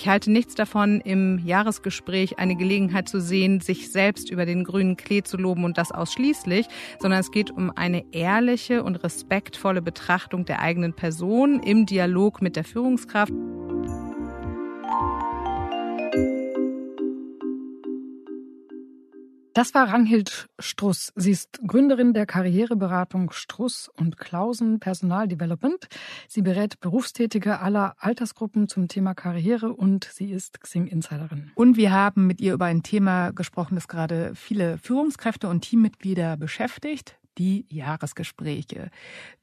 Ich halte nichts davon, im Jahresgespräch eine Gelegenheit zu sehen, sich selbst über den grünen Klee zu loben und das ausschließlich, sondern es geht um eine ehrliche und respektvolle Betrachtung der eigenen Person im Dialog mit der Führungskraft. Das war Ranghild Struss. Sie ist Gründerin der Karriereberatung Struss und Klausen Personal Development. Sie berät Berufstätige aller Altersgruppen zum Thema Karriere und sie ist Xing Insiderin. Und wir haben mit ihr über ein Thema gesprochen, das gerade viele Führungskräfte und Teammitglieder beschäftigt die Jahresgespräche.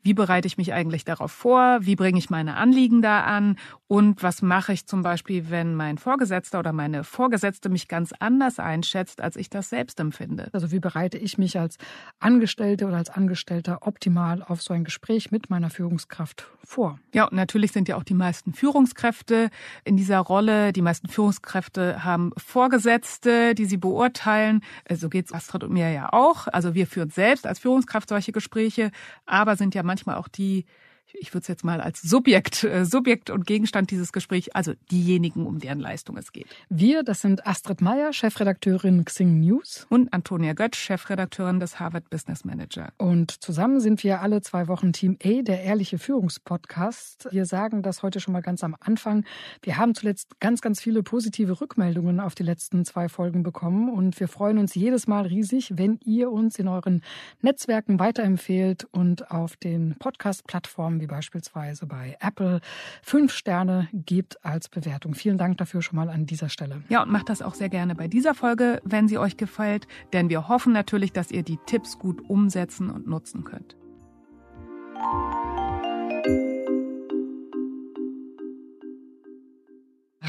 Wie bereite ich mich eigentlich darauf vor? Wie bringe ich meine Anliegen da an? Und was mache ich zum Beispiel, wenn mein Vorgesetzter oder meine Vorgesetzte mich ganz anders einschätzt, als ich das selbst empfinde? Also wie bereite ich mich als Angestellte oder als Angestellter optimal auf so ein Gespräch mit meiner Führungskraft vor? Ja, und natürlich sind ja auch die meisten Führungskräfte in dieser Rolle. Die meisten Führungskräfte haben Vorgesetzte, die sie beurteilen. So geht es Astrid und mir ja auch. Also wir führen selbst als Führungskräfte Führungskraft solche Gespräche, aber sind ja manchmal auch die, ich würde es jetzt mal als Subjekt, äh, Subjekt und Gegenstand dieses Gesprächs, also diejenigen, um deren Leistung es geht. Wir, das sind Astrid Meyer, Chefredakteurin Xing News. Und Antonia Götz, Chefredakteurin des Harvard Business Manager. Und zusammen sind wir alle zwei Wochen Team A, der ehrliche Führungspodcast. Wir sagen das heute schon mal ganz am Anfang. Wir haben zuletzt ganz, ganz viele positive Rückmeldungen auf die letzten zwei Folgen bekommen und wir freuen uns jedes Mal riesig, wenn ihr uns in euren Netzwerken weiterempfehlt und auf den Podcast-Plattformen wie beispielsweise bei Apple fünf Sterne gibt als Bewertung. Vielen Dank dafür schon mal an dieser Stelle. Ja, und macht das auch sehr gerne bei dieser Folge, wenn sie euch gefällt, denn wir hoffen natürlich, dass ihr die Tipps gut umsetzen und nutzen könnt.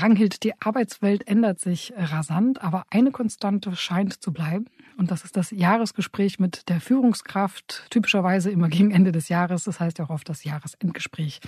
Ranghild, die Arbeitswelt ändert sich rasant, aber eine Konstante scheint zu bleiben. Und das ist das Jahresgespräch mit der Führungskraft, typischerweise immer gegen Ende des Jahres. Das heißt ja auch oft das Jahresendgespräch.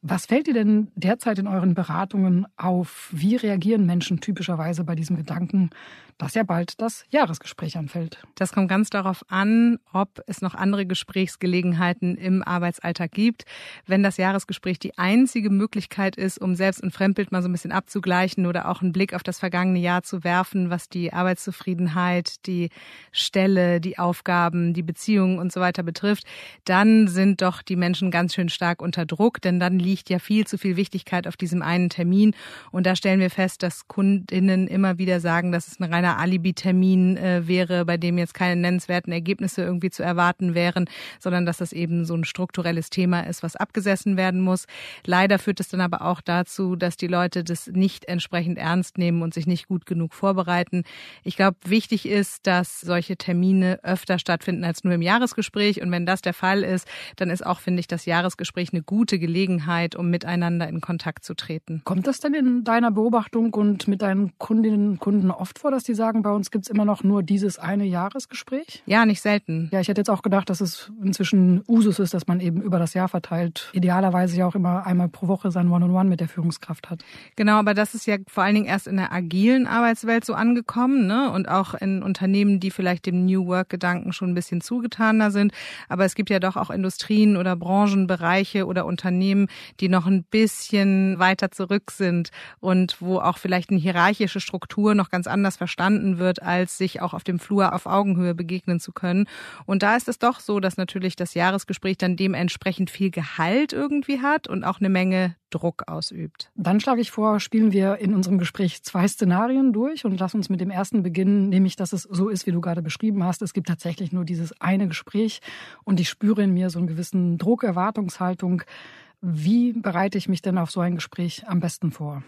Was fällt dir denn derzeit in euren Beratungen auf? Wie reagieren Menschen typischerweise bei diesem Gedanken, dass ja bald das Jahresgespräch anfällt? Das kommt ganz darauf an, ob es noch andere Gesprächsgelegenheiten im Arbeitsalltag gibt. Wenn das Jahresgespräch die einzige Möglichkeit ist, um Selbst- und Fremdbild mal so ein bisschen abzugleichen oder auch einen Blick auf das vergangene Jahr zu werfen, was die Arbeitszufriedenheit, die Stelle, die Aufgaben, die Beziehungen und so weiter betrifft, dann sind doch die Menschen ganz schön stark unter Druck, denn dann liegt ja viel zu viel Wichtigkeit auf diesem einen Termin. Und da stellen wir fest, dass Kundinnen immer wieder sagen, dass es ein reiner Alibi-Termin äh, wäre, bei dem jetzt keine nennenswerten Ergebnisse irgendwie zu erwarten wären, sondern dass das eben so ein strukturelles Thema ist, was abgesessen werden muss. Leider führt es dann aber auch dazu, dass die Leute das nicht entsprechend ernst nehmen und sich nicht gut genug vorbereiten. Ich glaube, wichtig ist, dass solche Termine öfter stattfinden als nur im Jahresgespräch. Und wenn das der Fall ist, dann ist auch, finde ich, das Jahresgespräch eine gute Gelegenheit, Offenheit, um miteinander in Kontakt zu treten. Kommt das denn in deiner Beobachtung und mit deinen Kundinnen und Kunden oft vor, dass die sagen, bei uns gibt es immer noch nur dieses eine Jahresgespräch? Ja, nicht selten. Ja, ich hätte jetzt auch gedacht, dass es inzwischen Usus ist, dass man eben über das Jahr verteilt, idealerweise ja auch immer einmal pro Woche sein One-on-One -on -One mit der Führungskraft hat. Genau, aber das ist ja vor allen Dingen erst in der agilen Arbeitswelt so angekommen ne? und auch in Unternehmen, die vielleicht dem New Work-Gedanken schon ein bisschen zugetaner sind. Aber es gibt ja doch auch Industrien oder Branchenbereiche oder Unternehmen, die noch ein bisschen weiter zurück sind und wo auch vielleicht eine hierarchische Struktur noch ganz anders verstanden wird, als sich auch auf dem Flur auf Augenhöhe begegnen zu können. Und da ist es doch so, dass natürlich das Jahresgespräch dann dementsprechend viel Gehalt irgendwie hat und auch eine Menge Druck ausübt. Dann schlage ich vor, spielen wir in unserem Gespräch zwei Szenarien durch und lass uns mit dem ersten beginnen, nämlich dass es so ist, wie du gerade beschrieben hast. Es gibt tatsächlich nur dieses eine Gespräch und ich spüre in mir so einen gewissen Druck, Erwartungshaltung. Wie bereite ich mich denn auf so ein Gespräch am besten vor?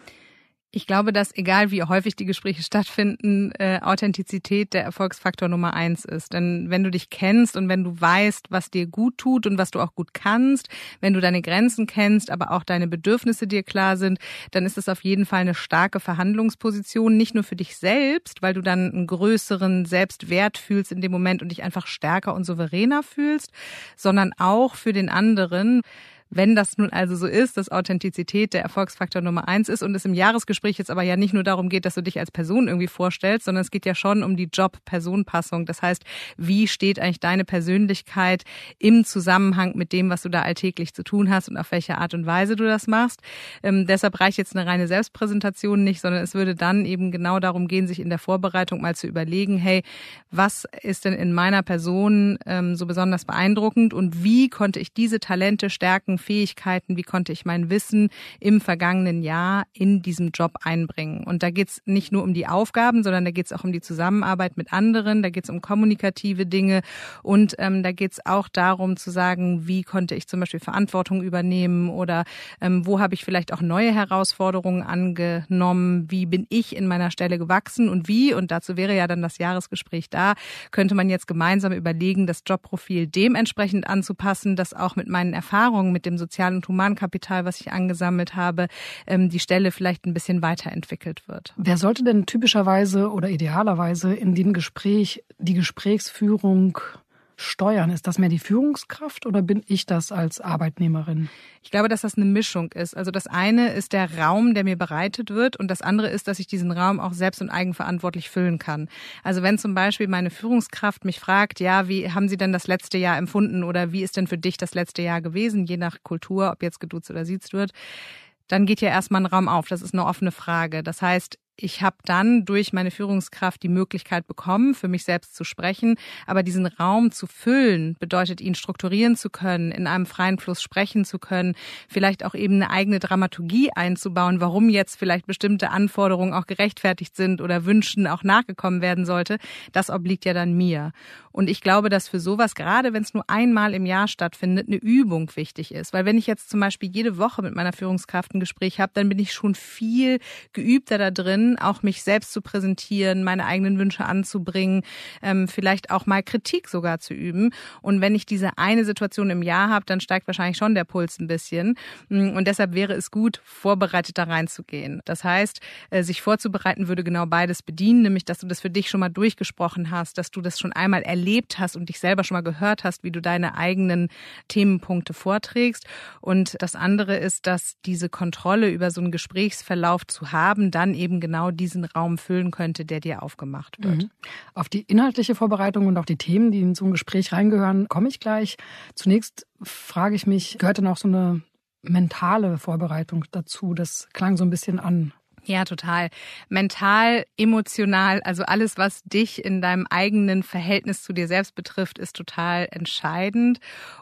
Ich glaube, dass egal wie häufig die Gespräche stattfinden, äh, Authentizität der Erfolgsfaktor Nummer eins ist. Denn wenn du dich kennst und wenn du weißt, was dir gut tut und was du auch gut kannst, wenn du deine Grenzen kennst, aber auch deine Bedürfnisse dir klar sind, dann ist es auf jeden Fall eine starke Verhandlungsposition, nicht nur für dich selbst, weil du dann einen größeren Selbstwert fühlst in dem Moment und dich einfach stärker und souveräner fühlst, sondern auch für den anderen Wenn das nun also so ist, dass Authentizität der Erfolgsfaktor Nummer eins ist und es im Jahresgespräch jetzt aber ja nicht nur darum geht, dass du dich als Person irgendwie vorstellst, sondern es geht ja schon um die Job-Person-Passung. Das heißt, wie steht eigentlich deine Persönlichkeit im Zusammenhang mit dem, was du da alltäglich zu tun hast und auf welche Art und Weise du das machst. Ähm, deshalb reicht jetzt eine reine Selbstpräsentation nicht, sondern es würde dann eben genau darum gehen, sich in der Vorbereitung mal zu überlegen, hey, was ist denn in meiner Person ähm, so besonders beeindruckend und wie konnte ich diese Talente, Stärken, Fähigkeiten, wie konnte ich mein Wissen im vergangenen Jahr in diesem Job einbringen. Und da geht's nicht nur um die Aufgaben, sondern da geht's auch um die Zusammenarbeit mit anderen, da geht's um kommunikative Dinge und ähm, da geht's auch darum zu sagen, wie konnte ich zum Beispiel Verantwortung übernehmen oder ähm, wo habe ich vielleicht auch neue Herausforderungen angenommen, wie bin ich in meiner Stelle gewachsen und wie, und dazu wäre ja dann das Jahresgespräch da, könnte man jetzt gemeinsam überlegen, das Jobprofil dementsprechend anzupassen, dass auch mit meinen Erfahrungen, mit dem Sozial- und Humankapital, was ich angesammelt habe, ähm, die Stelle vielleicht ein bisschen weiterentwickelt wird. Wer sollte denn typischerweise oder idealerweise in dem Gespräch die Gesprächsführung steuern? Ist das mehr die Führungskraft oder bin ich das als Arbeitnehmerin? Ich glaube, dass das eine Mischung ist. Also das eine ist der Raum, der mir bereitet wird und das andere ist, dass ich diesen Raum auch selbst und eigenverantwortlich füllen kann. Also wenn zum Beispiel meine Führungskraft mich fragt, ja, wie haben Sie denn das letzte Jahr empfunden oder wie ist denn für dich das letzte Jahr gewesen, je nach Kultur, ob jetzt geduzt oder siezt wird, dann geht ja erstmal ein Raum auf. Das ist eine offene Frage. Das heißt, ich habe dann durch meine Führungskraft die Möglichkeit bekommen, für mich selbst zu sprechen. Aber diesen Raum zu füllen, bedeutet ihn strukturieren zu können, in einem freien Fluss sprechen zu können, vielleicht auch eben eine eigene Dramaturgie einzubauen, warum jetzt vielleicht bestimmte Anforderungen auch gerechtfertigt sind oder Wünschen auch nachgekommen werden sollte. Das obliegt ja dann mir. Und ich glaube, dass für sowas, gerade wenn es nur einmal im Jahr stattfindet, eine Übung wichtig ist. Weil wenn ich jetzt zum Beispiel jede Woche mit meiner Führungskraft ein Gespräch habe, dann bin ich schon viel geübter da drin, auch mich selbst zu präsentieren, meine eigenen Wünsche anzubringen, ähm, vielleicht auch mal Kritik sogar zu üben. Und wenn ich diese eine Situation im Jahr habe, dann steigt wahrscheinlich schon der Puls ein bisschen. Mm, und deshalb wäre es gut, vorbereitet da reinzugehen. Das heißt, äh, sich vorzubereiten würde genau beides bedienen, nämlich dass du das für dich schon mal durchgesprochen hast, dass du das schon einmal erlebt hast und dich selber schon mal gehört hast, wie du deine eigenen Themenpunkte vorträgst. Und das andere ist, dass diese Kontrolle über so einen Gesprächsverlauf zu haben, dann eben genau genau diesen Raum füllen könnte, der dir aufgemacht wird. Mhm. Auf die inhaltliche Vorbereitung und auch die Themen, die in so ein Gespräch reingehören, komme ich gleich. Zunächst frage ich mich, gehört denn auch so eine mentale Vorbereitung dazu? Das klang so ein bisschen an. Ja, total. Mental, emotional, also alles, was dich in deinem eigenen Verhältnis zu dir selbst betrifft, ist total entscheidend.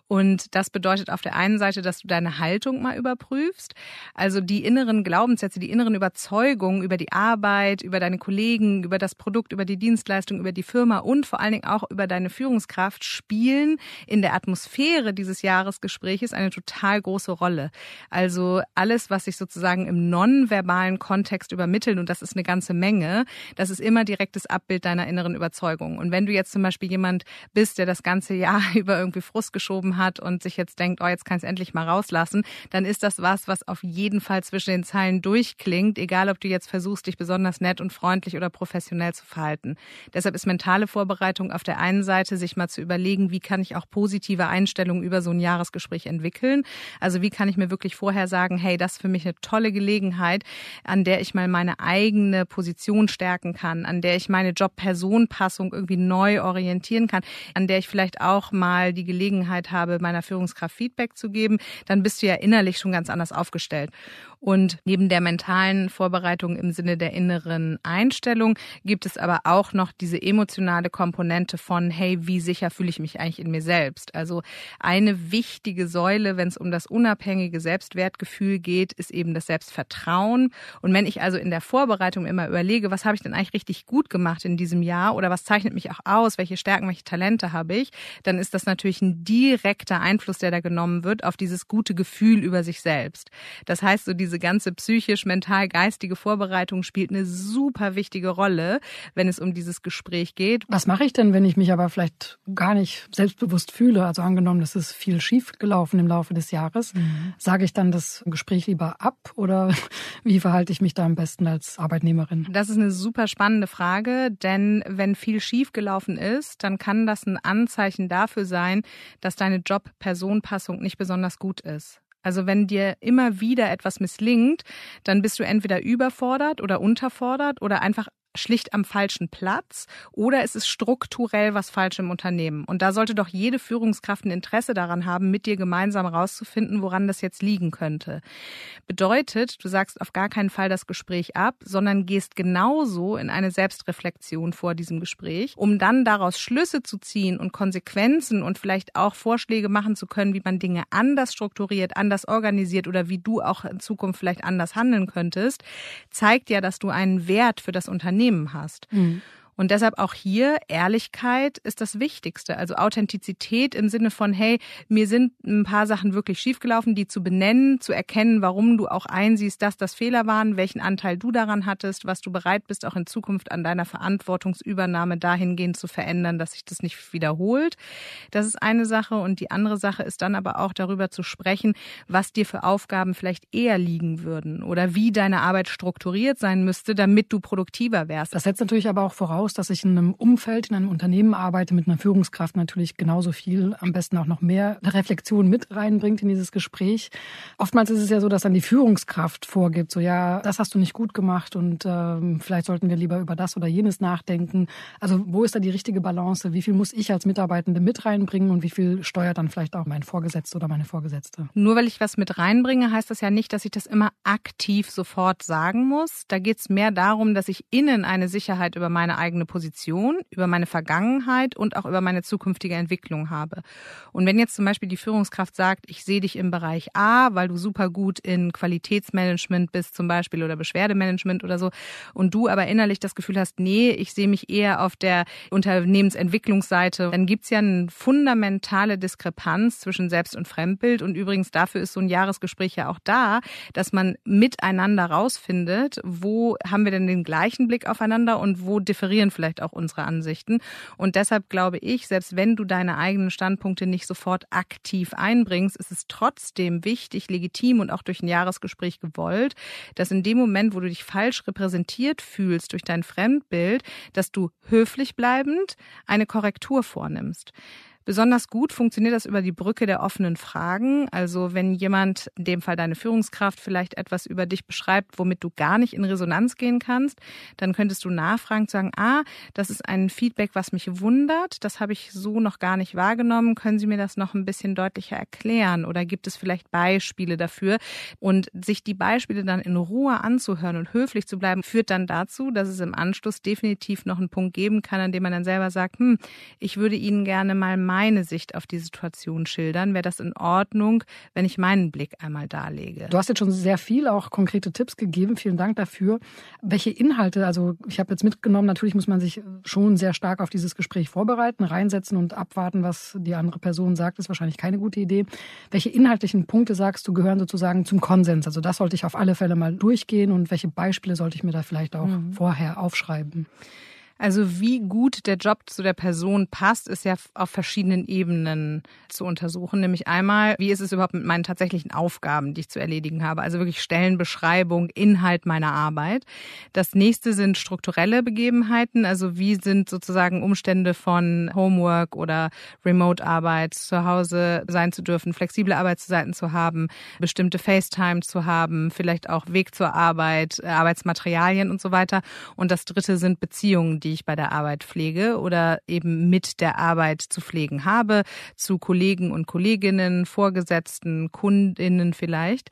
Und das bedeutet auf der einen Seite, dass du deine Haltung mal überprüfst. Also die inneren Glaubenssätze, die inneren Überzeugungen über die Arbeit, über deine Kollegen, über das Produkt, über die Dienstleistung, über die Firma und vor allen Dingen auch über deine Führungskraft spielen in der Atmosphäre dieses Jahresgespräches eine total große Rolle. Also alles, was sich sozusagen im nonverbalen Kontext übermitteln, und das ist eine ganze Menge, das ist immer direktes Abbild deiner inneren Überzeugung. Und wenn du jetzt zum Beispiel jemand bist, der das ganze Jahr über irgendwie Frust geschoben hat und sich jetzt denkt, oh, jetzt kann ich es endlich mal rauslassen, dann ist das was, was auf jeden Fall zwischen den Zeilen durchklingt, egal ob du jetzt versuchst, dich besonders nett und freundlich oder professionell zu verhalten. Deshalb ist mentale Vorbereitung auf der einen Seite, sich mal zu überlegen, wie kann ich auch positive Einstellungen über so ein Jahresgespräch entwickeln. Also wie kann ich mir wirklich vorher sagen, hey, das ist für mich eine tolle Gelegenheit, an der ich mal meine eigene Position stärken kann, an der ich meine Job-Person-Passung irgendwie neu orientieren kann, an der ich vielleicht auch mal die Gelegenheit habe, meiner Führungskraft Feedback zu geben, dann bist du ja innerlich schon ganz anders aufgestellt. Und neben der mentalen Vorbereitung im Sinne der inneren Einstellung gibt es aber auch noch diese emotionale Komponente von, hey, wie sicher fühle ich mich eigentlich in mir selbst? Also eine wichtige Säule, wenn es um das unabhängige Selbstwertgefühl geht, ist eben das Selbstvertrauen. Und wenn ich also in der Vorbereitung immer überlege, was habe ich denn eigentlich richtig gut gemacht in diesem Jahr oder was zeichnet mich auch aus, welche Stärken, welche Talente habe ich, dann ist das natürlich ein direkter Einfluss, der da genommen wird auf dieses gute Gefühl über sich selbst. Das heißt, so diese ganze psychisch, mental, geistige Vorbereitung spielt eine super wichtige Rolle, wenn es um dieses Gespräch geht. Was mache ich denn, wenn ich mich aber vielleicht gar nicht selbstbewusst fühle? Also angenommen, es ist viel schief gelaufen im Laufe des Jahres. Mhm. Sage ich dann das Gespräch lieber ab oder wie verhalte ich mich da am besten als Arbeitnehmerin? Das ist eine super spannende Frage, denn wenn viel schief gelaufen ist, dann kann das ein Anzeichen dafür sein, dass deine Job-Personpassung nicht besonders gut ist. Also wenn dir immer wieder etwas misslingt, dann bist du entweder überfordert oder unterfordert oder einfach schlicht am falschen Platz oder ist es strukturell was falsch im Unternehmen? Und da sollte doch jede Führungskraft ein Interesse daran haben, mit dir gemeinsam rauszufinden, woran das jetzt liegen könnte. Bedeutet, du sagst auf gar keinen Fall das Gespräch ab, sondern gehst genauso in eine Selbstreflexion vor diesem Gespräch, um dann daraus Schlüsse zu ziehen und Konsequenzen und vielleicht auch Vorschläge machen zu können, wie man Dinge anders strukturiert, anders organisiert oder wie du auch in Zukunft vielleicht anders handeln könntest, zeigt ja, dass du einen Wert für das Unternehmen Unternehmen hast. Mhm. Und deshalb auch hier Ehrlichkeit ist das Wichtigste. Also Authentizität im Sinne von, hey, mir sind ein paar Sachen wirklich schiefgelaufen, die zu benennen, zu erkennen, warum du auch einsiehst, dass das Fehler waren, welchen Anteil du daran hattest, was du bereit bist, auch in Zukunft an deiner Verantwortungsübernahme dahingehend zu verändern, dass sich das nicht wiederholt. Das ist eine Sache. Und die andere Sache ist dann aber auch darüber zu sprechen, was dir für Aufgaben vielleicht eher liegen würden oder wie deine Arbeit strukturiert sein müsste, damit du produktiver wärst. Das setzt natürlich aber auch voraus, voraus, dass ich in einem Umfeld, in einem Unternehmen arbeite mit einer Führungskraft natürlich genauso viel, am besten auch noch mehr Reflexion mit reinbringt in dieses Gespräch. Oftmals ist es ja so, dass dann die Führungskraft vorgibt, so ja, das hast du nicht gut gemacht und ähm, vielleicht sollten wir lieber über das oder jenes nachdenken. Also wo ist da die richtige Balance? Wie viel muss ich als Mitarbeitende mit reinbringen und wie viel steuert dann vielleicht auch mein Vorgesetzter oder meine Vorgesetzte? Nur weil ich was mit reinbringe, heißt das ja nicht, dass ich das immer aktiv sofort sagen muss. Da geht es mehr darum, dass ich innen eine Sicherheit über meine eigene eigene Position, über meine Vergangenheit und auch über meine zukünftige Entwicklung habe. Und wenn jetzt zum Beispiel die Führungskraft sagt, ich sehe dich im Bereich A, weil du super gut in Qualitätsmanagement bist zum Beispiel oder Beschwerdemanagement oder so, und du aber innerlich das Gefühl hast, nee, ich sehe mich eher auf der Unternehmensentwicklungsseite, dann gibt's ja eine fundamentale Diskrepanz zwischen Selbst- und Fremdbild. Und übrigens dafür ist so ein Jahresgespräch ja auch da, dass man miteinander rausfindet, wo haben wir denn den gleichen Blick aufeinander und wo differieren differieren vielleicht auch unsere Ansichten. Und deshalb glaube ich, selbst wenn du deine eigenen Standpunkte nicht sofort aktiv einbringst, ist es trotzdem wichtig, legitim und auch durch ein Jahresgespräch gewollt, dass in dem Moment, wo du dich falsch repräsentiert fühlst durch dein Fremdbild, dass du höflich bleibend eine Korrektur vornimmst. Besonders gut funktioniert das über die Brücke der offenen Fragen. Also wenn jemand, in dem Fall deine Führungskraft, vielleicht etwas über dich beschreibt, womit du gar nicht in Resonanz gehen kannst, dann könntest du nachfragen, sagen, ah, das ist ein Feedback, was mich wundert, das habe ich so noch gar nicht wahrgenommen. Können Sie mir das noch ein bisschen deutlicher erklären? Oder gibt es vielleicht Beispiele dafür? Und sich die Beispiele dann in Ruhe anzuhören und höflich zu bleiben, führt dann dazu, dass es im Anschluss definitiv noch einen Punkt geben kann, an dem man dann selber sagt, hm, ich würde Ihnen gerne mal meine Sicht auf die Situation schildern. Wäre das in Ordnung, wenn ich meinen Blick einmal darlege? Du hast jetzt schon sehr viel auch konkrete Tipps gegeben. Vielen Dank dafür. Welche Inhalte, also ich habe jetzt mitgenommen, natürlich muss man sich schon sehr stark auf dieses Gespräch vorbereiten, reinsetzen und abwarten, was die andere Person sagt, ist wahrscheinlich keine gute Idee. Welche inhaltlichen Punkte sagst du gehören sozusagen zum Konsens? Also das sollte ich auf alle Fälle mal durchgehen und welche Beispiele sollte ich mir da vielleicht auch mhm. vorher aufschreiben? Also wie gut der Job zu der Person passt, ist ja auf verschiedenen Ebenen zu untersuchen. Nämlich einmal, wie ist es überhaupt mit meinen tatsächlichen Aufgaben, die ich zu erledigen habe? Also wirklich Stellenbeschreibung, Inhalt meiner Arbeit. Das nächste sind strukturelle Begebenheiten. Also wie sind sozusagen Umstände von Homework oder Remote-Arbeit, zu Hause sein zu dürfen, flexible Arbeitszeiten zu haben, bestimmte FaceTime zu haben, vielleicht auch Weg zur Arbeit, Arbeitsmaterialien und so weiter. Und das dritte sind Beziehungen, die ich bei der Arbeit pflege oder eben mit der Arbeit zu pflegen habe, zu Kollegen und Kolleginnen, Vorgesetzten, Kundinnen vielleicht.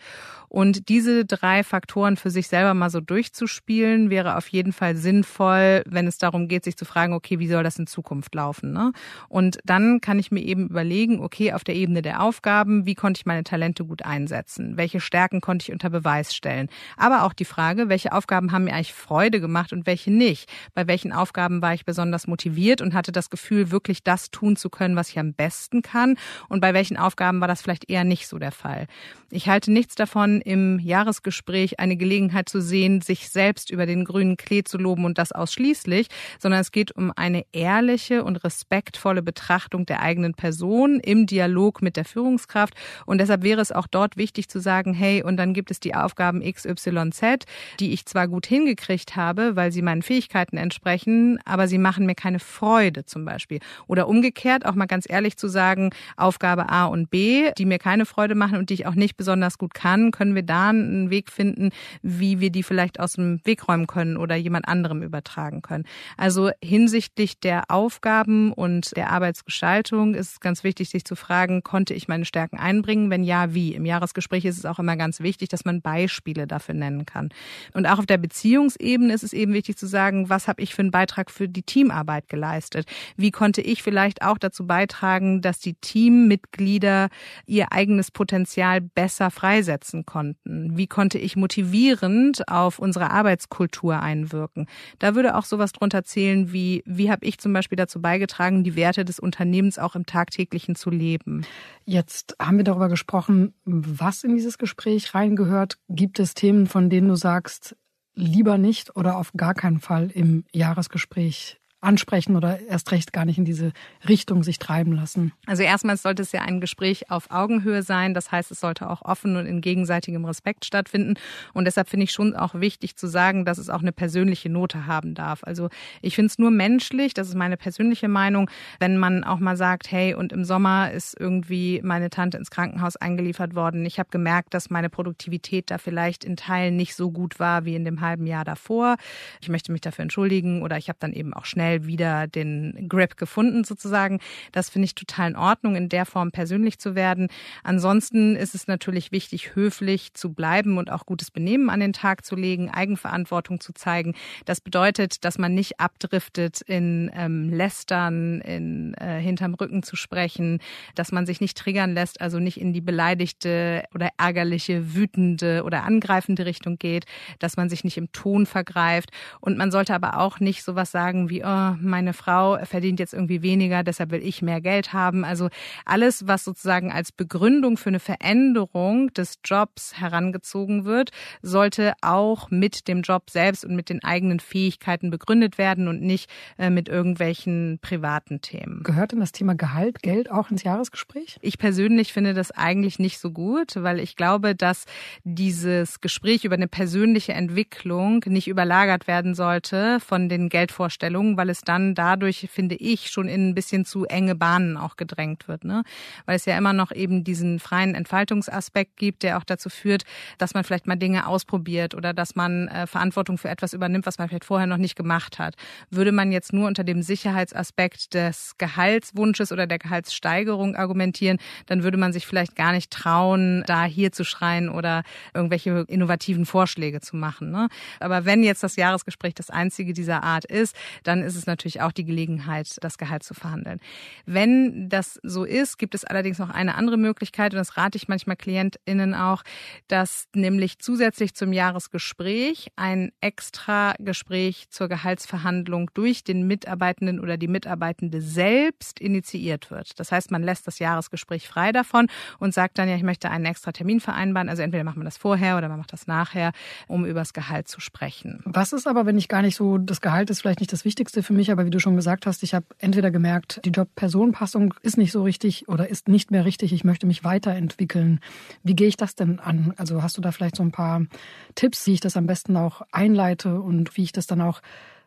Und diese drei Faktoren für sich selber mal so durchzuspielen, wäre auf jeden Fall sinnvoll, wenn es darum geht, sich zu fragen, okay, wie soll das in Zukunft laufen? Ne? Und dann kann ich mir eben überlegen, okay, auf der Ebene der Aufgaben, wie konnte ich meine Talente gut einsetzen? Welche Stärken konnte ich unter Beweis stellen? Aber auch die Frage, welche Aufgaben haben mir eigentlich Freude gemacht und welche nicht? Bei welchen Aufgaben war ich besonders motiviert und hatte das Gefühl, wirklich das tun zu können, was ich am besten kann? Und bei welchen Aufgaben war das vielleicht eher nicht so der Fall? Ich halte nichts davon, im Jahresgespräch eine Gelegenheit zu sehen, sich selbst über den grünen Klee zu loben und das ausschließlich, sondern es geht um eine ehrliche und respektvolle Betrachtung der eigenen Person im Dialog mit der Führungskraft. Und deshalb wäre es auch dort wichtig zu sagen, hey, und dann gibt es die Aufgaben XYZ, die ich zwar gut hingekriegt habe, weil sie meinen Fähigkeiten entsprechen, können, aber sie machen mir keine Freude zum Beispiel. Oder umgekehrt, auch mal ganz ehrlich zu sagen, Aufgabe A und B, die mir keine Freude machen und die ich auch nicht besonders gut kann, können wir da einen Weg finden, wie wir die vielleicht aus dem Weg räumen können oder jemand anderem übertragen können. Also hinsichtlich der Aufgaben und der Arbeitsgestaltung ist es ganz wichtig, sich zu fragen, konnte ich meine Stärken einbringen? Wenn ja, wie? Im Jahresgespräch ist es auch immer ganz wichtig, dass man Beispiele dafür nennen kann. Und auch auf der Beziehungsebene ist es eben wichtig zu sagen, was habe ich für einen Beitrag für die Teamarbeit geleistet? Wie konnte ich vielleicht auch dazu beitragen, dass die Teammitglieder ihr eigenes Potenzial besser freisetzen konnten? Wie konnte ich motivierend auf unsere Arbeitskultur einwirken? Da würde auch sowas drunter zählen wie, wie habe ich zum Beispiel dazu beigetragen, die Werte des Unternehmens auch im tagtäglichen zu leben? Jetzt haben wir darüber gesprochen, was in dieses Gespräch reingehört. Gibt es Themen, von denen du sagst, lieber nicht oder auf gar keinen Fall im Jahresgespräch ansprechen oder erst recht gar nicht in diese Richtung sich treiben lassen? Also erstmals sollte es ja ein Gespräch auf Augenhöhe sein. Das heißt, es sollte auch offen und in gegenseitigem Respekt stattfinden. Und deshalb finde ich schon auch wichtig zu sagen, dass es auch eine persönliche Note haben darf. Also ich finde es nur menschlich, das ist meine persönliche Meinung, wenn man auch mal sagt, hey, und im Sommer ist irgendwie meine Tante ins Krankenhaus eingeliefert worden. Ich habe gemerkt, dass meine Produktivität da vielleicht in Teilen nicht so gut war wie in dem halben Jahr davor. Ich möchte mich dafür entschuldigen oder ich habe dann eben auch schnell schnell wieder den Grip gefunden sozusagen. Das finde ich total in Ordnung, in der Form persönlich zu werden. Ansonsten ist es natürlich wichtig, höflich zu bleiben und auch gutes Benehmen an den Tag zu legen, Eigenverantwortung zu zeigen. Das bedeutet, dass man nicht abdriftet in ähm, Lästern, in äh, hinterm Rücken zu sprechen, dass man sich nicht triggern lässt, also nicht in die beleidigte oder ärgerliche, wütende oder angreifende Richtung geht, dass man sich nicht im Ton vergreift und man sollte aber auch nicht sowas sagen wie, oh, meine Frau verdient jetzt irgendwie weniger, deshalb will ich mehr Geld haben. Also alles, was sozusagen als Begründung für eine Veränderung des Jobs herangezogen wird, sollte auch mit dem Job selbst und mit den eigenen Fähigkeiten begründet werden und nicht äh, mit irgendwelchen privaten Themen. Gehört denn das Thema Gehalt, Geld auch ins Jahresgespräch? Ich persönlich finde das eigentlich nicht so gut, weil ich glaube, dass dieses Gespräch über eine persönliche Entwicklung nicht überlagert werden sollte von den Geldvorstellungen, weil es es dann dadurch, finde ich, schon in ein bisschen zu enge Bahnen auch gedrängt wird. Ne? Weil es ja immer noch eben diesen freien Entfaltungsaspekt gibt, der auch dazu führt, dass man vielleicht mal Dinge ausprobiert oder dass man äh, Verantwortung für etwas übernimmt, was man vielleicht vorher noch nicht gemacht hat. Würde man jetzt nur unter dem Sicherheitsaspekt des Gehaltswunsches oder der Gehaltssteigerung argumentieren, dann würde man sich vielleicht gar nicht trauen, da hier zu schreien oder irgendwelche innovativen Vorschläge zu machen. Ne? Aber wenn jetzt das Jahresgespräch das einzige dieser Art ist, dann ist es natürlich auch die Gelegenheit, das Gehalt zu verhandeln. Wenn das so ist, gibt es allerdings noch eine andere Möglichkeit und das rate ich manchmal KlientInnen auch, dass nämlich zusätzlich zum Jahresgespräch ein extra Gespräch zur Gehaltsverhandlung durch den Mitarbeitenden oder die Mitarbeitende selbst initiiert wird. Das heißt, man lässt das Jahresgespräch frei davon und sagt dann ja, ich möchte einen extra Termin vereinbaren. Also entweder macht man das vorher oder man macht das nachher, um über das Gehalt zu sprechen. Was ist aber, wenn ich gar nicht so, das Gehalt ist vielleicht nicht das Wichtigste für mich, aber wie du schon gesagt hast, ich habe entweder gemerkt, die Job-Personen-Passung ist nicht so richtig oder ist nicht mehr richtig, ich möchte mich weiterentwickeln. Wie gehe ich das denn an? Also hast du da vielleicht so ein paar Tipps, wie ich das am besten auch einleite und wie ich das dann auch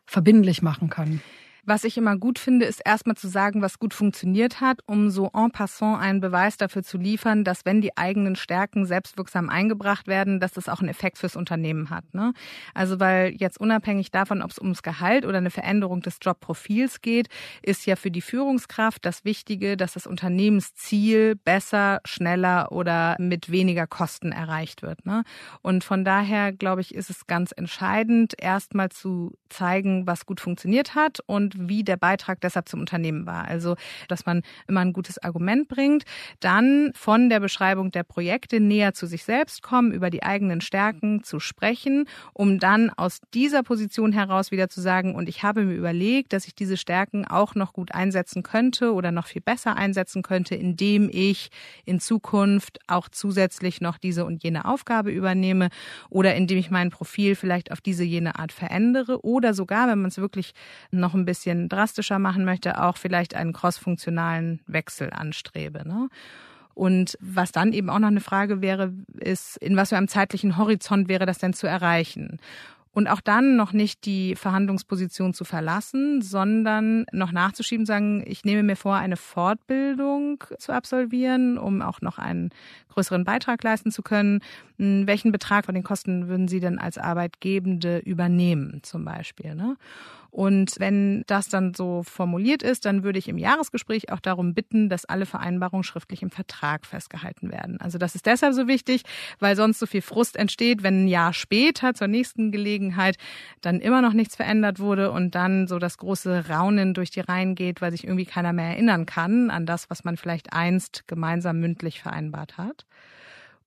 verbindlich machen kann? Was ich immer gut finde, ist erstmal zu sagen, was gut funktioniert hat, um so en passant einen Beweis dafür zu liefern, dass wenn die eigenen Stärken selbstwirksam eingebracht werden, dass das auch einen Effekt fürs Unternehmen hat. Ne? Also weil jetzt unabhängig davon, ob es ums Gehalt oder eine Veränderung des Jobprofils geht, ist ja für die Führungskraft das Wichtige, dass das Unternehmensziel besser, schneller oder mit weniger Kosten erreicht wird. Ne? Und von daher, glaube ich, ist es ganz entscheidend, erstmal zu zeigen, was gut funktioniert hat und wie der Beitrag deshalb zum Unternehmen war. Also, dass man immer ein gutes Argument bringt, dann von der Beschreibung der Projekte näher zu sich selbst kommen, über die eigenen Stärken zu sprechen, um dann aus dieser Position heraus wieder zu sagen, und ich habe mir überlegt, dass ich diese Stärken auch noch gut einsetzen könnte oder noch viel besser einsetzen könnte, indem ich in Zukunft auch zusätzlich noch diese und jene Aufgabe übernehme oder indem ich mein Profil vielleicht auf diese jene Art verändere oder sogar, wenn man es wirklich noch ein bisschen bisschen drastischer machen möchte, auch vielleicht einen crossfunktionalen Wechsel anstrebe. Ne? Und was dann eben auch noch eine Frage wäre, ist, in was für einem zeitlichen Horizont wäre das denn zu erreichen? und auch dann noch nicht die Verhandlungsposition zu verlassen, sondern noch nachzuschieben, sagen, ich nehme mir vor, eine Fortbildung zu absolvieren, um auch noch einen größeren Beitrag leisten zu können. Hm, welchen Betrag von den Kosten würden Sie denn als Arbeitgebende übernehmen, zum Beispiel? Ne? Und wenn das dann so formuliert ist, dann würde ich im Jahresgespräch auch darum bitten, dass alle Vereinbarungen schriftlich im Vertrag festgehalten werden. Also das ist deshalb so wichtig, weil sonst so viel Frust entsteht, wenn ein Jahr später zur nächsten Gelegenheit dann immer noch nichts verändert wurde und dann so das große Raunen durch die Reihen geht, weil sich irgendwie keiner mehr erinnern kann an das, was man vielleicht einst gemeinsam mündlich vereinbart hat.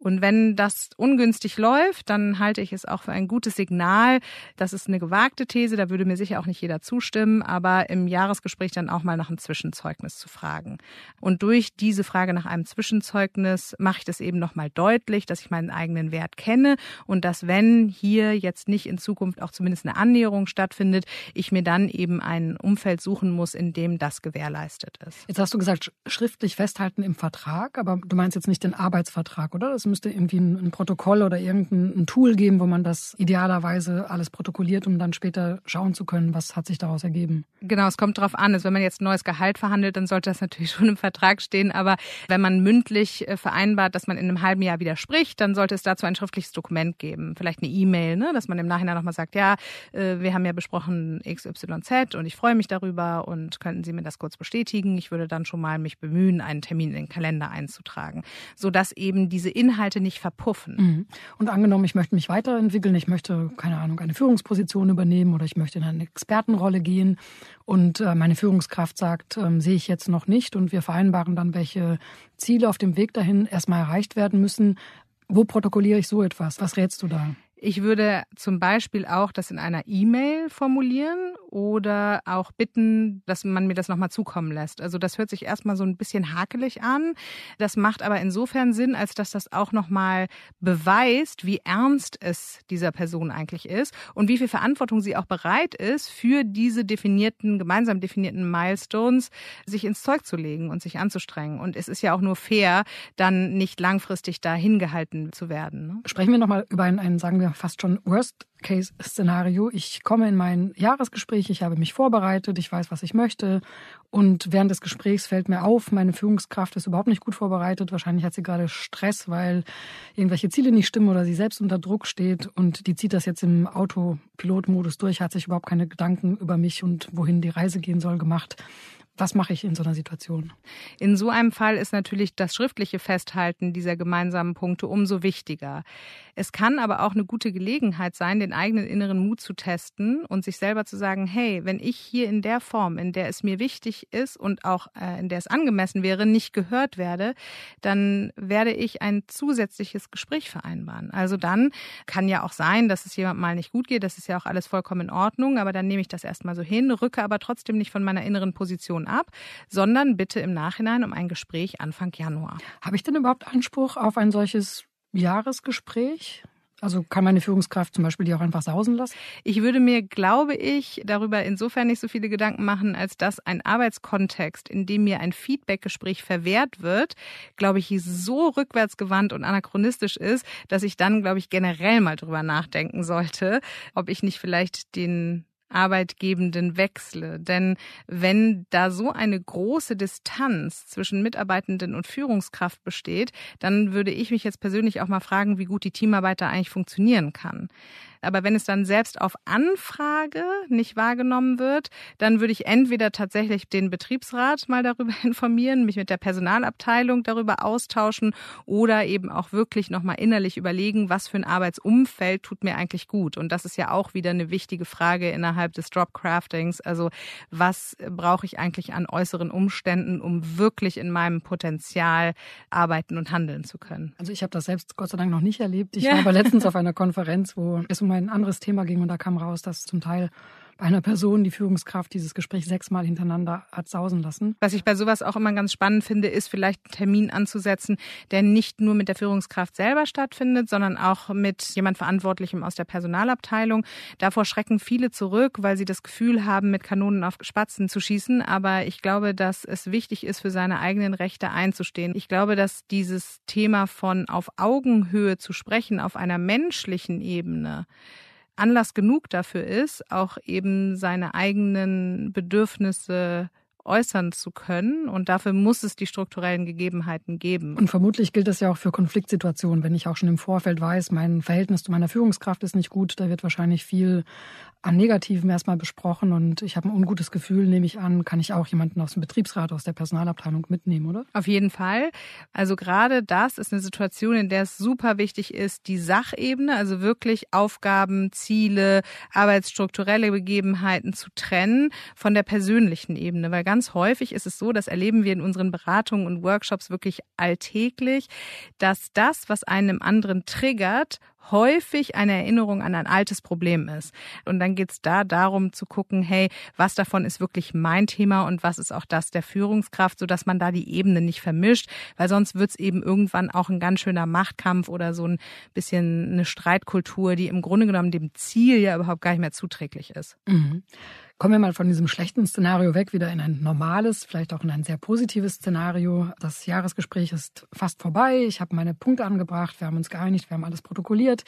Und wenn das ungünstig läuft, dann halte ich es auch für ein gutes Signal. Das ist eine gewagte These, da würde mir sicher auch nicht jeder zustimmen, aber im Jahresgespräch dann auch mal nach einem Zwischenzeugnis zu fragen. Und durch diese Frage nach einem Zwischenzeugnis mache ich das eben nochmal deutlich, dass ich meinen eigenen Wert kenne und dass wenn hier jetzt nicht in Zukunft auch zumindest eine Annäherung stattfindet, ich mir dann eben ein Umfeld suchen muss, in dem das gewährleistet ist. Jetzt hast du gesagt, schriftlich festhalten im Vertrag, aber du meinst jetzt nicht den Arbeitsvertrag, oder? Das müsste irgendwie ein, ein Protokoll oder irgendein Tool geben, wo man das idealerweise alles protokolliert, um dann später schauen zu können, was hat sich daraus ergeben. Genau, es kommt darauf an. Also wenn man jetzt ein neues Gehalt verhandelt, dann sollte das natürlich schon im Vertrag stehen. Aber wenn man mündlich äh, vereinbart, dass man in einem halben Jahr widerspricht, dann sollte es dazu ein schriftliches Dokument geben. Vielleicht eine E-Mail, ne? dass man im Nachhinein nochmal sagt, ja, äh, wir haben ja besprochen XYZ und ich freue mich darüber und könnten Sie mir das kurz bestätigen? Ich würde dann schon mal mich bemühen, einen Termin in den Kalender einzutragen, sodass eben diese Inhalte Inhalte nicht verpuffen. Mhm. Und angenommen, ich möchte mich weiterentwickeln, ich möchte, keine Ahnung, eine Führungsposition übernehmen oder ich möchte in eine Expertenrolle gehen und äh, meine Führungskraft sagt, ähm, sehe ich jetzt noch nicht und wir vereinbaren dann, welche Ziele auf dem Weg dahin erstmal erreicht werden müssen. Wo protokolliere ich so etwas? Was rätst du da? Ich würde zum Beispiel auch das in einer E-Mail formulieren oder auch bitten, dass man mir das nochmal zukommen lässt. Also das hört sich erstmal so ein bisschen hakelig an. Das macht aber insofern Sinn, als dass das auch nochmal beweist, wie ernst es dieser Person eigentlich ist und wie viel Verantwortung sie auch bereit ist, für diese definierten, gemeinsam definierten Milestones sich ins Zeug zu legen und sich anzustrengen. Und es ist ja auch nur fair, dann nicht langfristig dahin gehalten zu werden. Ne? Sprechen wir nochmal über einen, einen, sagen wir, fast schon Worst-Case-Szenario. Ich komme in mein Jahresgespräch, ich habe mich vorbereitet, ich weiß, was ich möchte. Und während des Gesprächs fällt mir auf, meine Führungskraft ist überhaupt nicht gut vorbereitet. Wahrscheinlich hat sie gerade Stress, weil irgendwelche Ziele nicht stimmen oder sie selbst unter Druck steht. Und die zieht das jetzt im Autopilotmodus durch, hat sich überhaupt keine Gedanken über mich und wohin die Reise gehen soll gemacht. Was mache ich in so einer Situation? In so einem Fall ist natürlich das schriftliche Festhalten dieser gemeinsamen Punkte umso wichtiger. Es kann aber auch eine gute Gelegenheit sein, den eigenen inneren Mut zu testen und sich selber zu sagen, hey, wenn ich hier in der Form, in der es mir wichtig ist und auch äh, in der es angemessen wäre, nicht gehört werde, dann werde ich ein zusätzliches Gespräch vereinbaren. Also dann kann ja auch sein, dass es jemand mal nicht gut geht, das ist ja auch alles vollkommen in Ordnung, aber dann nehme ich das erstmal so hin, rücke aber trotzdem nicht von meiner inneren Position ab, sondern bitte im Nachhinein um ein Gespräch Anfang Januar. Habe ich denn überhaupt Anspruch auf ein solches Jahresgespräch? Also kann meine Führungskraft zum Beispiel die auch einfach sausen lassen? Ich würde mir, glaube ich, darüber insofern nicht so viele Gedanken machen, als dass ein Arbeitskontext, in dem mir ein Feedbackgespräch verwehrt wird, glaube ich, so rückwärtsgewandt und anachronistisch ist, dass ich dann, glaube ich, generell mal drüber nachdenken sollte, ob ich nicht vielleicht den Arbeitgebenden wechsle. Denn wenn da so eine große Distanz zwischen Mitarbeitenden und Führungskraft besteht, dann würde ich mich jetzt persönlich auch mal fragen, wie gut die Teamarbeit da eigentlich funktionieren kann. Aber wenn es dann selbst auf Anfrage nicht wahrgenommen wird, dann würde ich entweder tatsächlich den Betriebsrat mal darüber informieren, mich mit der Personalabteilung darüber austauschen oder eben auch wirklich nochmal innerlich überlegen, was für ein Arbeitsumfeld tut mir eigentlich gut. Und das ist ja auch wieder eine wichtige Frage innerhalb des Dropcraftings. Also was brauche ich eigentlich an äußeren Umständen, um wirklich in meinem Potenzial arbeiten und handeln zu können? Also ich habe das selbst Gott sei Dank noch nicht erlebt. Ich ja. war aber letztens auf einer Konferenz, wo es um ein anderes Thema ging und da kam raus, dass zum Teil bei einer Person die Führungskraft dieses Gespräch sechsmal hintereinander hat sausen lassen. Was ich bei sowas auch immer ganz spannend finde, ist vielleicht einen Termin anzusetzen, der nicht nur mit der Führungskraft selber stattfindet, sondern auch mit jemand Verantwortlichem aus der Personalabteilung. Davor schrecken viele zurück, weil sie das Gefühl haben, mit Kanonen auf Spatzen zu schießen. Aber ich glaube, dass es wichtig ist, für seine eigenen Rechte einzustehen. Ich glaube, dass dieses Thema von auf Augenhöhe zu sprechen, auf einer menschlichen Ebene, Anlass genug dafür ist, auch eben seine eigenen Bedürfnisse äußern zu können. Und dafür muss es die strukturellen Gegebenheiten geben. Und vermutlich gilt das ja auch für Konfliktsituationen. Wenn ich auch schon im Vorfeld weiß, mein Verhältnis zu meiner Führungskraft ist nicht gut, da wird wahrscheinlich viel an Negativen erstmal besprochen und ich habe ein ungutes Gefühl, nehme ich an, kann ich auch jemanden aus dem Betriebsrat, aus der Personalabteilung mitnehmen, oder? Auf jeden Fall. Also gerade das ist eine Situation, in der es super wichtig ist, die Sachebene, also wirklich Aufgaben, Ziele, arbeitsstrukturelle Begebenheiten zu trennen von der persönlichen Ebene, weil ganz häufig ist es so, das erleben wir in unseren Beratungen und Workshops wirklich alltäglich, dass das, was einen im anderen triggert, häufig eine Erinnerung an ein altes Problem ist. Und dann geht es da darum zu gucken, hey, was davon ist wirklich mein Thema und was ist auch das der Führungskraft, sodass man da die Ebene nicht vermischt, weil sonst wird es eben irgendwann auch ein ganz schöner Machtkampf oder so ein bisschen eine Streitkultur, die im Grunde genommen dem Ziel ja überhaupt gar nicht mehr zuträglich ist. Mhm. Kommen wir mal von diesem schlechten Szenario weg, wieder in ein normales, vielleicht auch in ein sehr positives Szenario. Das Jahresgespräch ist fast vorbei. Ich habe meine Punkte angebracht. Wir haben uns geeinigt. Wir haben alles protokolliert. passiert.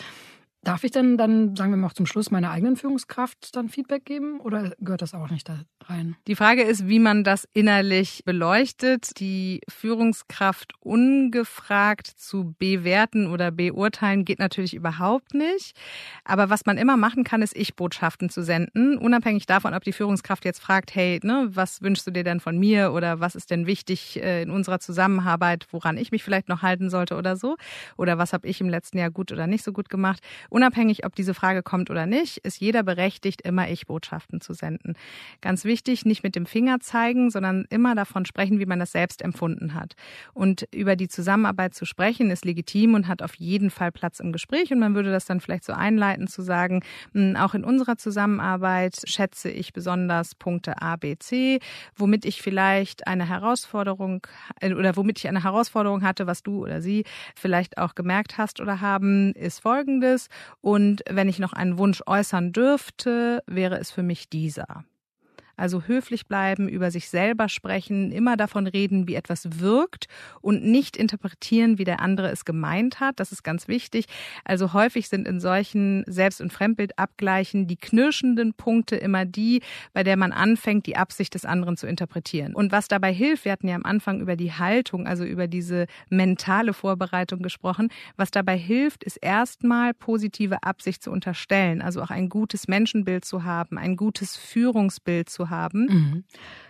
Darf ich denn dann, sagen wir mal auch zum Schluss, meiner eigenen Führungskraft dann Feedback geben oder gehört das auch nicht da rein? Die Frage ist, wie man das innerlich beleuchtet. Die Führungskraft ungefragt zu bewerten oder beurteilen geht natürlich überhaupt nicht. Aber was man immer machen kann, ist Ich-Botschaften zu senden, unabhängig davon, ob die Führungskraft jetzt fragt, hey, ne, was wünschst du dir denn von mir oder was ist denn wichtig äh, in unserer Zusammenarbeit, woran ich mich vielleicht noch halten sollte oder so? Oder was habe ich im letzten Jahr gut oder nicht so gut gemacht? Unabhängig, ob diese Frage kommt oder nicht, ist jeder berechtigt, immer Ich-Botschaften zu senden. Ganz wichtig, nicht mit dem Finger zeigen, sondern immer davon sprechen, wie man das selbst empfunden hat. Und über die Zusammenarbeit zu sprechen, ist legitim und hat auf jeden Fall Platz im Gespräch. Und man würde das dann vielleicht so einleiten, zu sagen, hm, auch in unserer Zusammenarbeit schätze ich besonders Punkte A, B, C, womit ich vielleicht eine Herausforderung äh, oder womit ich eine Herausforderung hatte, was du oder sie vielleicht auch gemerkt hast oder haben, ist folgendes. Und wenn ich noch einen Wunsch äußern dürfte, wäre es für mich dieser. Also höflich bleiben, über sich selber sprechen, immer davon reden, wie etwas wirkt und nicht interpretieren, wie der andere es gemeint hat. Das ist ganz wichtig. Also häufig sind in solchen Selbst- und Fremdbildabgleichen die knirschenden Punkte immer die, bei der man anfängt, die Absicht des anderen zu interpretieren. Und was dabei hilft, wir hatten ja am Anfang über die Haltung, also über diese mentale Vorbereitung gesprochen. Was dabei hilft, ist erstmal positive Absicht zu unterstellen, also auch ein gutes Menschenbild zu haben, ein gutes Führungsbild zu haben. Mhm.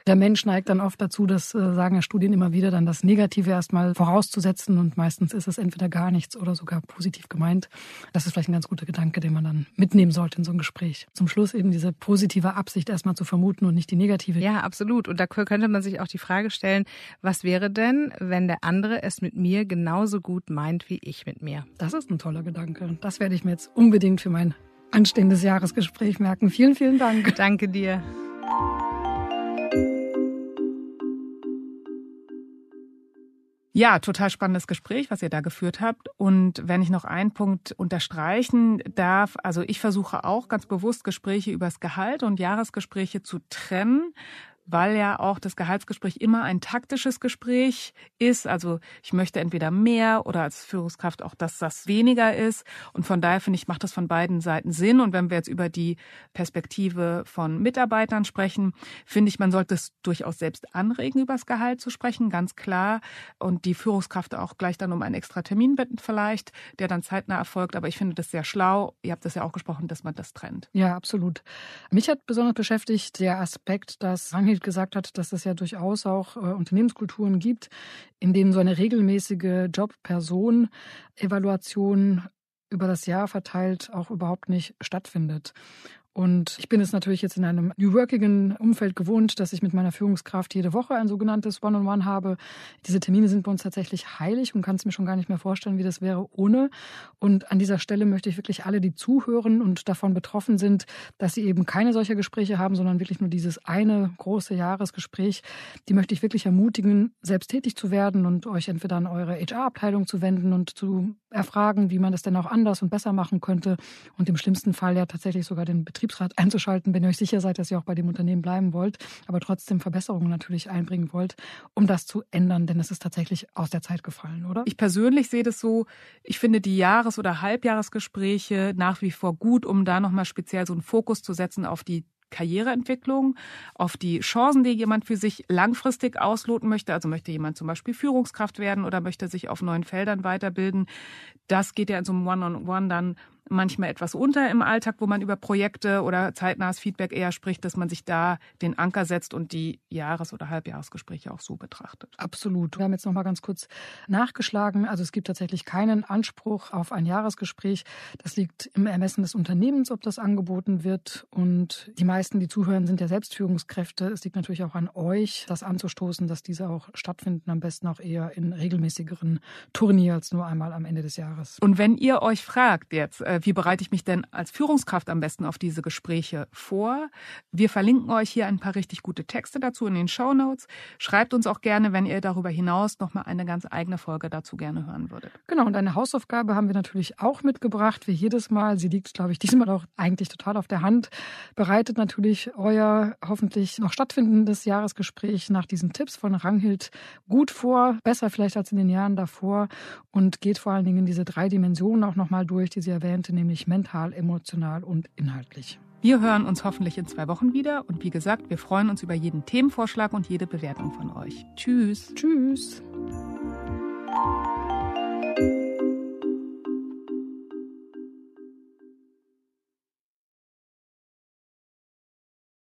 Der Mensch neigt dann oft dazu, das äh, sagen ja Studien immer wieder, dann das Negative erstmal vorauszusetzen und meistens ist es entweder gar nichts oder sogar positiv gemeint. Das ist vielleicht ein ganz guter Gedanke, den man dann mitnehmen sollte in so einem Gespräch. Zum Schluss eben diese positive Absicht erstmal zu vermuten und nicht die negative. Ja, absolut. Und da könnte man sich auch die Frage stellen, was wäre denn, wenn der andere es mit mir genauso gut meint wie ich mit mir? Das ist ein toller Gedanke. Das werde ich mir jetzt unbedingt für mein anstehendes Jahresgespräch merken. Vielen, vielen Dank. Danke dir. Ja, total spannendes Gespräch, was ihr da geführt habt. Und wenn ich noch einen Punkt unterstreichen darf, also ich versuche auch ganz bewusst Gespräche übers Gehalt und Jahresgespräche zu trennen, weil ja auch das Gehaltsgespräch immer ein taktisches Gespräch ist. Also ich möchte entweder mehr oder als Führungskraft auch, dass das weniger ist. Und von daher finde ich, macht das von beiden Seiten Sinn. Und wenn wir jetzt über die Perspektive von Mitarbeitern sprechen, finde ich, man sollte es durchaus selbst anregen, über das Gehalt zu sprechen, ganz klar. Und die Führungskraft auch gleich dann um einen extra Termin bitten vielleicht, der dann zeitnah erfolgt. Aber ich finde das sehr schlau. Ihr habt das ja auch gesprochen, dass man das trennt. Ja, absolut. Mich hat besonders beschäftigt der Aspekt, dass Ranghild gesagt hat, dass es ja durchaus auch äh, Unternehmenskulturen gibt, in denen so eine regelmäßige Job-Person-Evaluation über das Jahr verteilt auch überhaupt nicht stattfindet. Und ich bin es natürlich jetzt in einem New Workigen Umfeld gewohnt, dass ich mit meiner Führungskraft jede Woche ein sogenanntes One-on-One -on -One habe. Diese Termine sind bei uns tatsächlich heilig und kann es mir schon gar nicht mehr vorstellen, wie das wäre ohne. Und an dieser Stelle möchte ich wirklich alle, die zuhören und davon betroffen sind, dass sie eben keine solcher Gespräche haben, sondern wirklich nur dieses eine große Jahresgespräch, die möchte ich wirklich ermutigen, selbst tätig zu werden und euch entweder an eure HR-Abteilung zu wenden und zu erfragen, wie man das denn auch anders und besser machen könnte und im schlimmsten Fall ja tatsächlich sogar den Betrieb Betriebsrat einzuschalten, wenn ihr euch sicher seid, dass ihr auch bei dem Unternehmen bleiben wollt, aber trotzdem Verbesserungen natürlich einbringen wollt, um das zu ändern, denn es ist tatsächlich aus der Zeit gefallen, oder? Ich persönlich sehe das so, ich finde die Jahres- oder Halbjahresgespräche nach wie vor gut, um da nochmal speziell so einen Fokus zu setzen auf die Karriereentwicklung, auf die Chancen, die jemand für sich langfristig ausloten möchte. Also möchte jemand zum Beispiel Führungskraft werden oder möchte sich auf neuen Feldern weiterbilden. Das geht ja in so einem One-on-One -on -One dann manchmal etwas unter im Alltag, wo man über Projekte oder zeitnahes Feedback eher spricht, dass man sich da den Anker setzt und die Jahres- oder Halbjahresgespräche auch so betrachtet. Absolut. Wir haben jetzt noch mal ganz kurz nachgeschlagen. Also es gibt tatsächlich keinen Anspruch auf ein Jahresgespräch. Das liegt im Ermessen des Unternehmens, ob das angeboten wird. Und die meisten, die zuhören, sind ja Selbstführungskräfte. Es liegt natürlich auch an euch, das anzustoßen, dass diese auch stattfinden. Am besten auch eher in regelmäßigeren Tournee als nur einmal am Ende des Jahres. Und wenn ihr euch fragt jetzt, äh, wie bereite ich mich denn als Führungskraft am besten auf diese Gespräche vor? Wir verlinken euch hier ein paar richtig gute Texte dazu in den Show Notes. Schreibt uns auch gerne, wenn ihr darüber hinaus noch mal eine ganz eigene Folge dazu gerne hören würdet. Genau, und eine Hausaufgabe haben wir natürlich auch mitgebracht, wie jedes Mal. Sie liegt, glaube ich, diesmal auch eigentlich total auf der Hand. Bereitet natürlich euer hoffentlich noch stattfindendes Jahresgespräch nach diesen Tipps von Ranghild gut vor, besser vielleicht als in den Jahren davor und geht vor allen Dingen diese drei Dimensionen auch nochmal durch, die sie erwähnt Komponente, nämlich mental, emotional und inhaltlich. Wir hören uns hoffentlich in zwei Wochen wieder und wie gesagt, wir freuen uns über jeden Themenvorschlag und jede Bewertung von euch. Tschüss. Tschüss.